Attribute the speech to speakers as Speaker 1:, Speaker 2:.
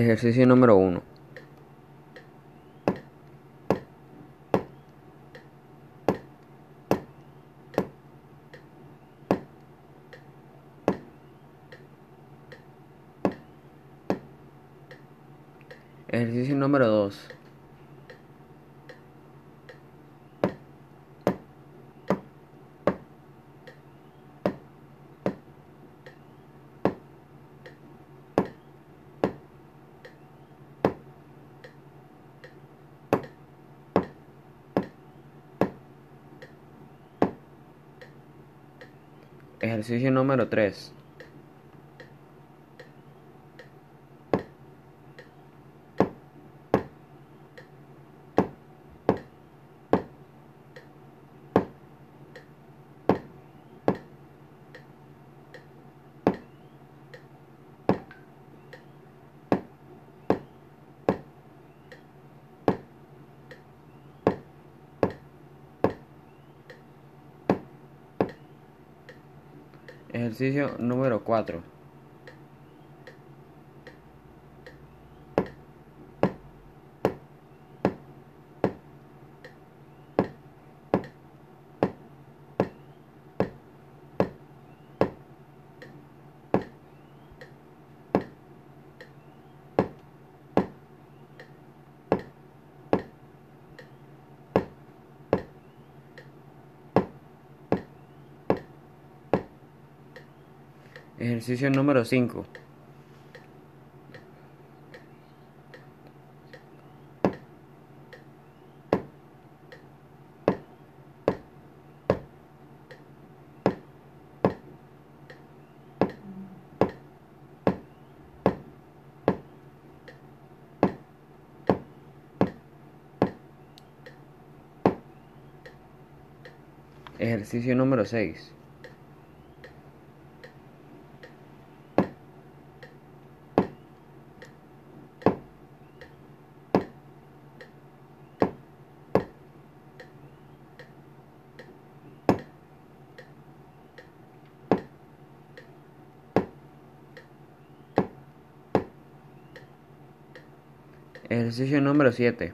Speaker 1: Ejercicio número 1. Ejercicio número 2. Ejercicio número 3. Ejercicio número 4. Ejercicio número 5. Ejercicio número 6. Ejercicio número 7.